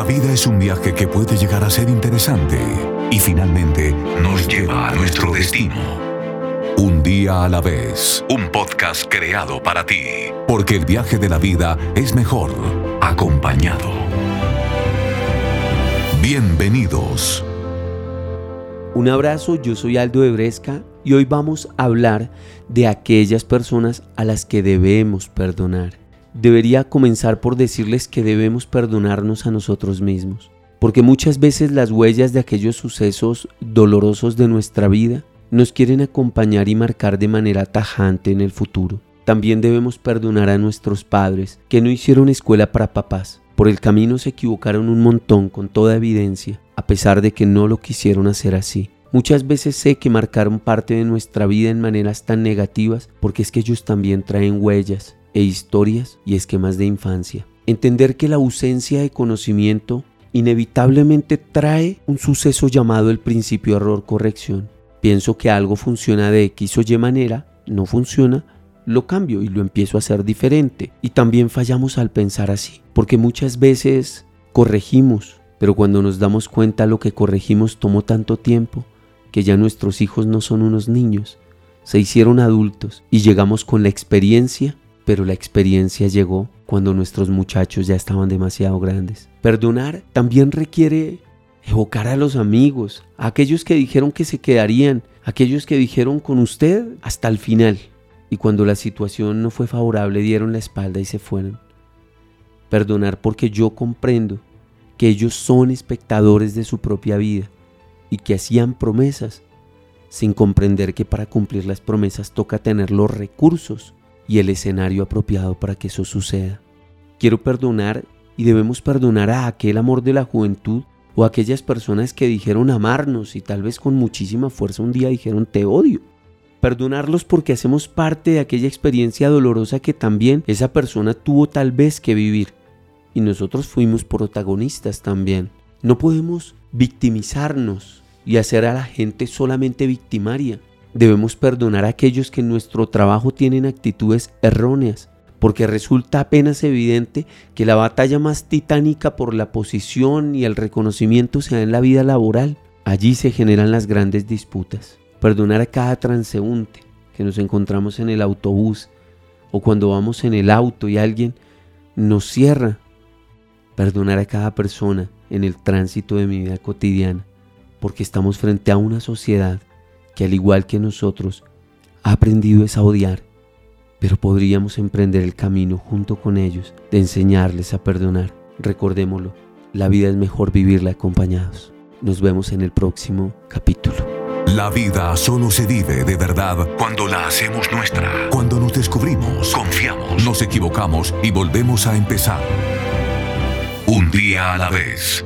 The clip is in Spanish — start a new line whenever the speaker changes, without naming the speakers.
La vida es un viaje que puede llegar a ser interesante y finalmente nos lleva a nuestro destino. Un día a la vez, un podcast creado para ti, porque el viaje de la vida es mejor acompañado. Bienvenidos.
Un abrazo, yo soy Aldo de Bresca y hoy vamos a hablar de aquellas personas a las que debemos perdonar. Debería comenzar por decirles que debemos perdonarnos a nosotros mismos, porque muchas veces las huellas de aquellos sucesos dolorosos de nuestra vida nos quieren acompañar y marcar de manera tajante en el futuro. También debemos perdonar a nuestros padres que no hicieron escuela para papás. Por el camino se equivocaron un montón con toda evidencia a pesar de que no lo quisieron hacer así. Muchas veces sé que marcaron parte de nuestra vida en maneras tan negativas porque es que ellos también traen huellas e historias y esquemas de infancia. Entender que la ausencia de conocimiento inevitablemente trae un suceso llamado el principio error-corrección. Pienso que algo funciona de X o Y manera, no funciona, lo cambio y lo empiezo a hacer diferente. Y también fallamos al pensar así, porque muchas veces corregimos pero cuando nos damos cuenta lo que corregimos tomó tanto tiempo que ya nuestros hijos no son unos niños, se hicieron adultos y llegamos con la experiencia, pero la experiencia llegó cuando nuestros muchachos ya estaban demasiado grandes. Perdonar también requiere evocar a los amigos, a aquellos que dijeron que se quedarían, aquellos que dijeron con usted hasta el final y cuando la situación no fue favorable dieron la espalda y se fueron. Perdonar porque yo comprendo que ellos son espectadores de su propia vida y que hacían promesas sin comprender que para cumplir las promesas toca tener los recursos y el escenario apropiado para que eso suceda. Quiero perdonar y debemos perdonar a aquel amor de la juventud o a aquellas personas que dijeron amarnos y tal vez con muchísima fuerza un día dijeron te odio. Perdonarlos porque hacemos parte de aquella experiencia dolorosa que también esa persona tuvo tal vez que vivir y nosotros fuimos protagonistas también. No podemos victimizarnos y hacer a la gente solamente victimaria. Debemos perdonar a aquellos que en nuestro trabajo tienen actitudes erróneas, porque resulta apenas evidente que la batalla más titánica por la posición y el reconocimiento se da en la vida laboral. Allí se generan las grandes disputas. Perdonar a cada transeúnte que nos encontramos en el autobús o cuando vamos en el auto y alguien nos cierra perdonar a cada persona en el tránsito de mi vida cotidiana, porque estamos frente a una sociedad que al igual que nosotros ha aprendido a odiar, pero podríamos emprender el camino junto con ellos de enseñarles a perdonar. Recordémoslo, la vida es mejor vivirla acompañados. Nos vemos en el próximo capítulo.
La vida solo se vive de verdad cuando la hacemos nuestra, cuando nos descubrimos, confiamos, nos equivocamos y volvemos a empezar. Un día a la vez.